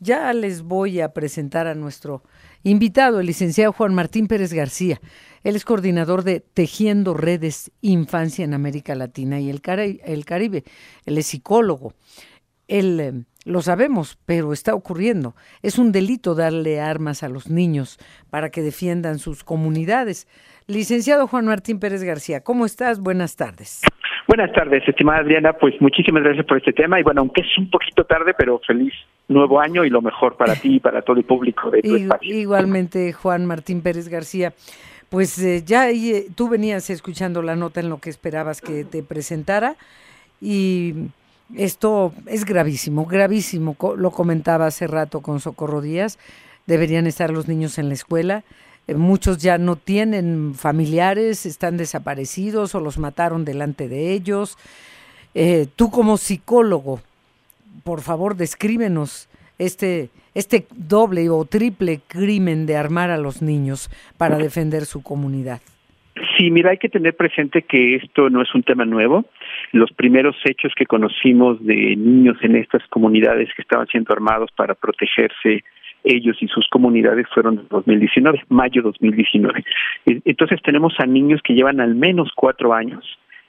ya les voy a presentar a nuestro invitado, el licenciado Juan Martín Pérez García. Él es coordinador de Tejiendo Redes Infancia en América Latina y el, Caribe. Él es psicólogo. Él, eh, lo sabemos, pero está ocurriendo. Es un delito darle armas a los niños para que defiendan sus comunidades. Licenciado Juan Martín Pérez García, ¿cómo estás? Buenas tardes. Buenas tardes, estimada Adriana. Pues muchísimas gracias por este tema y bueno, aunque es un poquito tarde, pero feliz nuevo año y lo mejor para ti y para todo el público de tu espacio. Igualmente, Juan Martín Pérez García. Pues eh, ya eh, tú venías escuchando la nota en lo que esperabas que te presentara y esto es gravísimo, gravísimo. Lo comentaba hace rato con Socorro Díaz. Deberían estar los niños en la escuela. Eh, muchos ya no tienen familiares, están desaparecidos o los mataron delante de ellos. Eh, tú como psicólogo, por favor, descríbenos este, este doble o triple crimen de armar a los niños para defender su comunidad. Sí, mira, hay que tener presente que esto no es un tema nuevo. Los primeros hechos que conocimos de niños en estas comunidades que estaban siendo armados para protegerse ellos y sus comunidades fueron en 2019, mayo 2019. Entonces tenemos a niños que llevan al menos cuatro años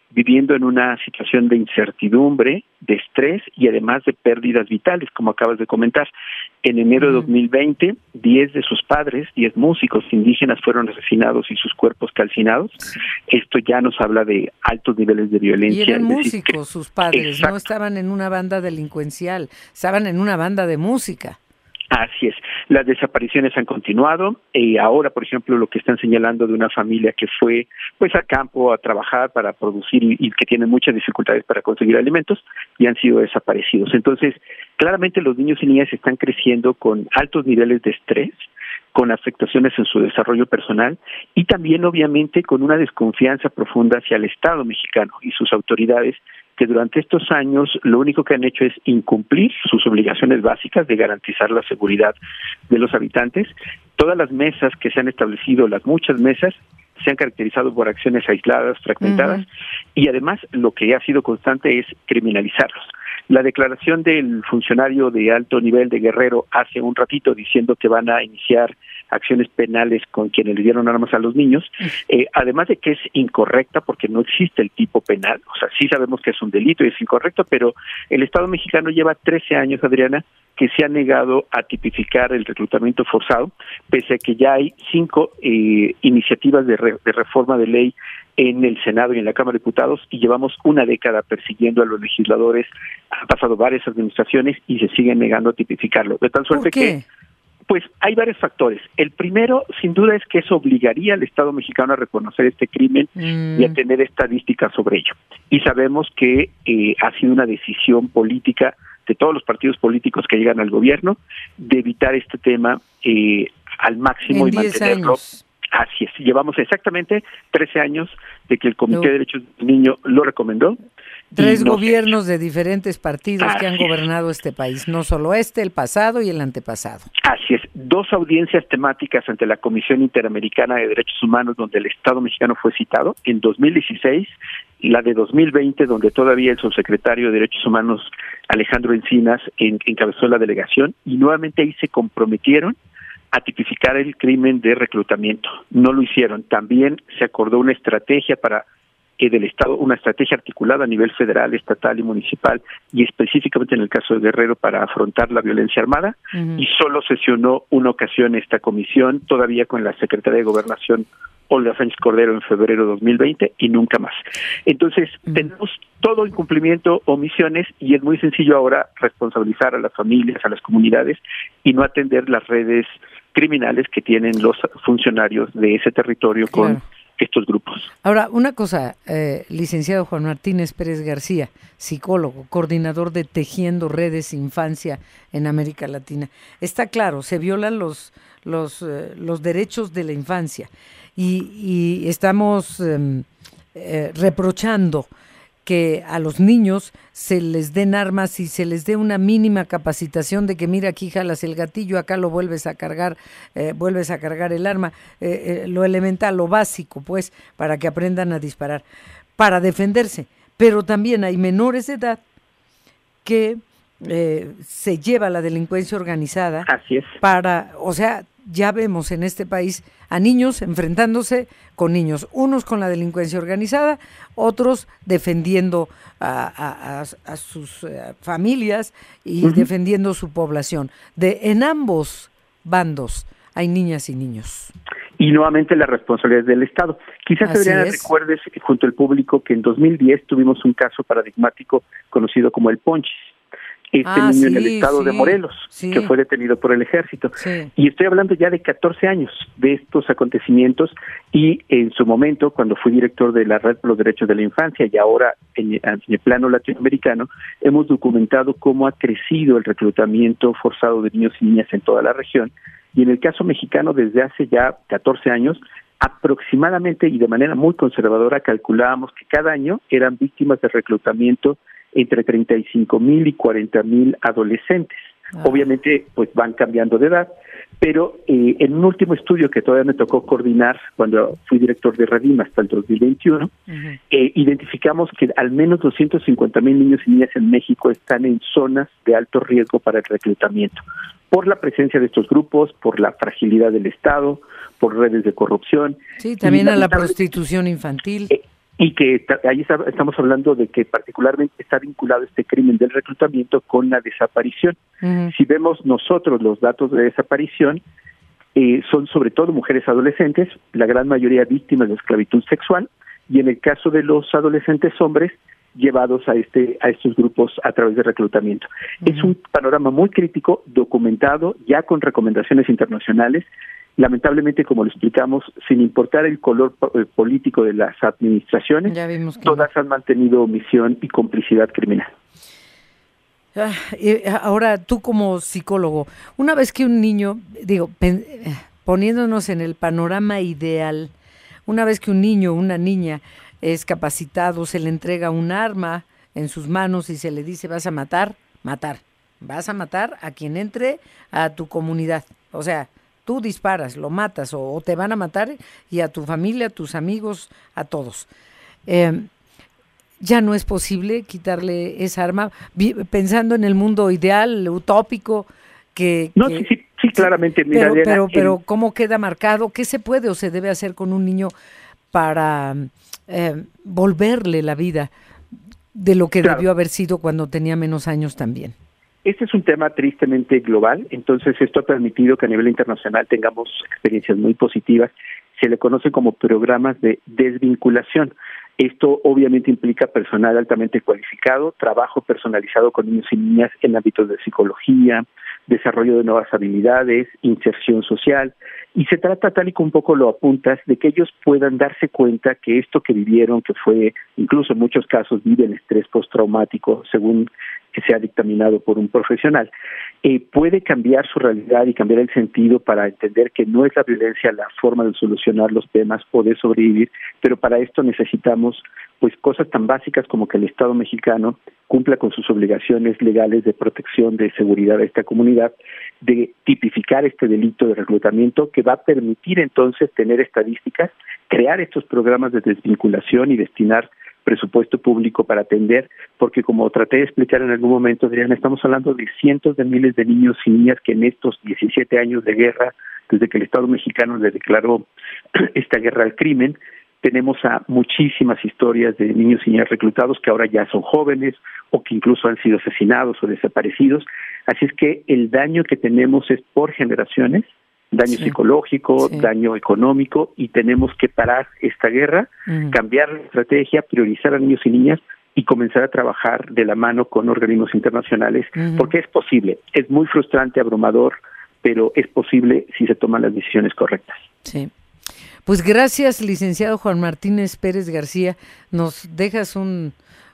viviendo en una situación de incertidumbre, de estrés y además de pérdidas vitales, como acabas de comentar. En enero de 2020, 10 de sus padres, 10 músicos indígenas fueron asesinados y sus cuerpos calcinados. Esto ya nos habla de altos niveles de violencia. Y eran músicos sus padres, no estaban en una banda delincuencial, estaban en una banda de música. Así es. Las desapariciones han continuado y ahora, por ejemplo, lo que están señalando de una familia que fue pues a campo a trabajar para producir y, que tiene muchas dificultades para conseguir alimentos y han sido desaparecidos. Entonces, claramente los niños y niñas están creciendo con altos niveles de estrés, con afectaciones en su desarrollo personal y también obviamente con una desconfianza profunda hacia el Estado mexicano y sus autoridades que durante estos años lo único que han hecho es incumplir sus obligaciones básicas de garantizar la seguridad de los habitantes. Todas las mesas que se han establecido, las muchas mesas, se han caracterizado por acciones aisladas, fragmentadas, y además lo que ha sido constante es criminalizarlos. La declaración del funcionario de alto nivel de Guerrero hace un ratito diciendo que van a iniciar acciones penales con quienes le dieron armas a los niños, eh, además de que es incorrecta porque no existe el tipo penal, o sea, sí sabemos que es un delito y es incorrecto, pero el Estado mexicano lleva 13 años, Adriana, que se ha negado a tipificar el reclutamiento forzado, pese a que ya hay cinco eh, iniciativas de, de reforma de ley en el Senado y en la Cámara de Diputados y llevamos una década persiguiendo a los legisladores, han pasado varias administraciones y se siguen negando a tipificarlo, de tal suerte que pues hay varios factores. El primero, sin duda, es que eso obligaría al Estado mexicano a reconocer este crimen y a mm. tener estadísticas sobre ello. Y sabemos que eh, ha sido una decisión política de todos los partidos políticos que llegan al gobierno de evitar este tema eh, al máximo y mantenerlo. Así es, llevamos exactamente 13 años de que el Comité de Derechos del Niño lo recomendó Tres gobiernos de diferentes partidos que han gobernado este país, no solo este, el pasado y el antepasado. Así es, dos audiencias temáticas ante la Comisión Interamericana de Derechos Humanos donde el Estado mexicano fue citado en 2016 y la de 2020 donde todavía el subsecretario de Derechos Humanos Alejandro Encinas encabezó la delegación y nuevamente ahí se comprometieron a tipificar el crimen de reclutamiento. No lo hicieron. También se acordó una estrategia para que del Estado una estrategia articulada a nivel federal, estatal y municipal, y específicamente en el caso de Guerrero para afrontar la violencia armada, y solo sesionó una ocasión esta comisión, todavía con la Secretaría de Gobernación Olga Sánchez Cordero en febrero de 2020 y nunca más. Entonces, tenemos todo incumplimiento, omisiones, y es muy sencillo ahora responsabilizar a las familias, a las comunidades, y no atender las redes criminales que tienen los funcionarios de ese territorio con estos grupos. Ahora, una cosa, eh, licenciado Juan Martínez Pérez García, psicólogo, coordinador de Tejiendo Redes Infancia en América Latina. Está claro, se violan los, los, eh, los derechos de la infancia y, y estamos em, eh, reprochando que a los niños se les den armas y se les dé una mínima capacitación de que mira aquí jalas el gatillo, acá lo vuelves a cargar, eh, vuelves a cargar el arma, eh, eh, lo elemental, lo básico, pues, para que aprendan a disparar, para defenderse. Pero también hay menores de edad que se lleva la delincuencia organizada. Así es. Para, o sea, ya vemos en este país a niños enfrentándose con niños, unos con la delincuencia organizada, otros defendiendo a, sus eh, familias y defendiendo su población. De, en ambos bandos hay niñas y niños. Y nuevamente la responsabilidad del Estado. Quizás Adriana recuerdes junto al público que en 2010 tuvimos un caso paradigmático conocido como el Ponchis este ah, niño en el estado de Morelos, que fue detenido por el ejército. Y estoy hablando ya de 14 años de estos acontecimientos y en su momento, cuando fui director de la Red por los Derechos de la Infancia y ahora en, el plano latinoamericano, hemos documentado cómo ha crecido el reclutamiento forzado de niños y niñas en toda la región. Y en el caso mexicano, desde hace ya 14 años, aproximadamente y de manera muy conservadora calculábamos que cada año eran víctimas de reclutamiento entre 35 mil y 40 mil adolescentes. Ah. Obviamente, pues van cambiando de edad, pero eh, en un último estudio que todavía me tocó coordinar cuando fui director de Redim hasta el 2021, eh, identificamos que al menos 250 mil niños y niñas en México están en zonas de alto riesgo para el reclutamiento, por la presencia de estos grupos, por la fragilidad del Estado, por redes de corrupción. Sí, también a la prostitución infantil. Eh, y que ahí estamos hablando de que particularmente está vinculado este crimen del reclutamiento con la desaparición. Si vemos nosotros los datos de desaparición, eh, son sobre todo mujeres adolescentes, la gran mayoría víctimas de esclavitud sexual, y en el caso de los adolescentes hombres, llevados a este a estos grupos a través de reclutamiento. Es un panorama muy crítico, documentado, ya con recomendaciones internacionales, lamentablemente, como lo explicamos, sin importar el color eh, político de las administraciones, todas han mantenido omisión y complicidad criminal. Ah, ahora, tú como psicólogo, una vez que un niño, digo, eh, poniéndonos en el panorama ideal, una vez que un niño o una niña es capacitado, se le entrega un arma en sus manos y se le dice vas a matar, matar, vas a matar a quien entre a tu comunidad. O sea, tú disparas, lo matas o, te van a matar y a tu familia, a tus amigos, a todos. Em, ya no es posible quitarle esa arma, pensando en el mundo ideal, utópico, que... No, sí, sí, claramente. pero, pero, pero, ¿cómo queda marcado? ¿Qué se puede o se debe hacer con un niño para em, volverle la vida de lo que debió haber sido cuando tenía menos años también? Este es un tema tristemente global, entonces esto ha permitido que a nivel internacional tengamos experiencias muy positivas. Se le conoce como programas de desvinculación. Esto obviamente implica personal altamente cualificado, trabajo personalizado con niños y niñas en ámbitos de psicología, desarrollo de nuevas habilidades, inserción social, y se trata, tal y como un poco lo apuntas, de que ellos puedan darse cuenta que esto que vivieron, que fue, incluso en muchos casos, viven estrés postraumático, según que sea dictaminado por un profesional, eh, puede cambiar su realidad y cambiar el sentido para entender que no es la violencia la forma de solucionar los temas o de sobrevivir, pero para esto necesitamos pues cosas tan básicas como que el Estado mexicano cumpla con sus obligaciones legales de protección de seguridad de esta comunidad, de tipificar este delito de reclutamiento que va a permitir entonces tener estadísticas, crear estos programas de desvinculación y destinar presupuesto público para atender, porque como traté de explicar en algún momento, Adriana, estamos hablando de cientos de miles de niños y niñas que en estos 17 años de guerra, desde que el Estado mexicano le declaró esta guerra al crimen, tenemos a muchísimas historias de niños y niñas reclutados que ahora ya son jóvenes o que incluso han sido asesinados o desaparecidos. Así es que el daño que tenemos es por generaciones daño psicológico, daño económico y tenemos que parar esta guerra, cambiar la estrategia, priorizar a niños y niñas y comenzar a trabajar de la mano con organismos internacionales, porque es posible, es muy frustrante, abrumador, pero es posible si se toman las decisiones correctas. Sí. Pues gracias, licenciado Juan Martínez Pérez García. Nos dejas un,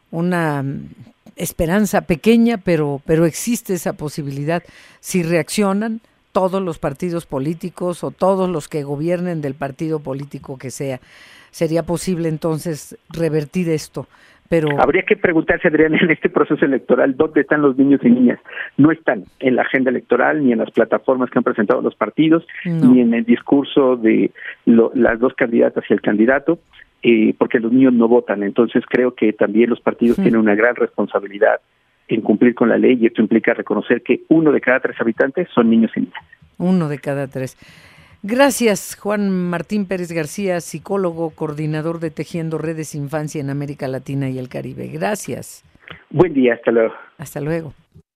una esperanza pequeña, pero, pero existe esa posibilidad. Si reaccionan, todos los partidos políticos o todos los que gobiernen del partido político que sea. Sería posible entonces revertir esto. Pero... Habría que preguntarse, Adrián, en este proceso electoral, ¿dónde están los niños y niñas? No están en la agenda electoral, ni en las plataformas que han presentado los partidos, ni en el discurso de las dos candidatas y el candidato, eh, porque los niños no votan. Entonces creo que también los partidos tienen una gran responsabilidad en cumplir con la ley y esto implica reconocer que uno de cada tres habitantes son niños y niñas. Uno de cada tres. Gracias, Juan Martín Pérez García, psicólogo, coordinador de Tejiendo Redes Infancia en América Latina y el Caribe. Gracias. Buen día, hasta luego. Hasta luego.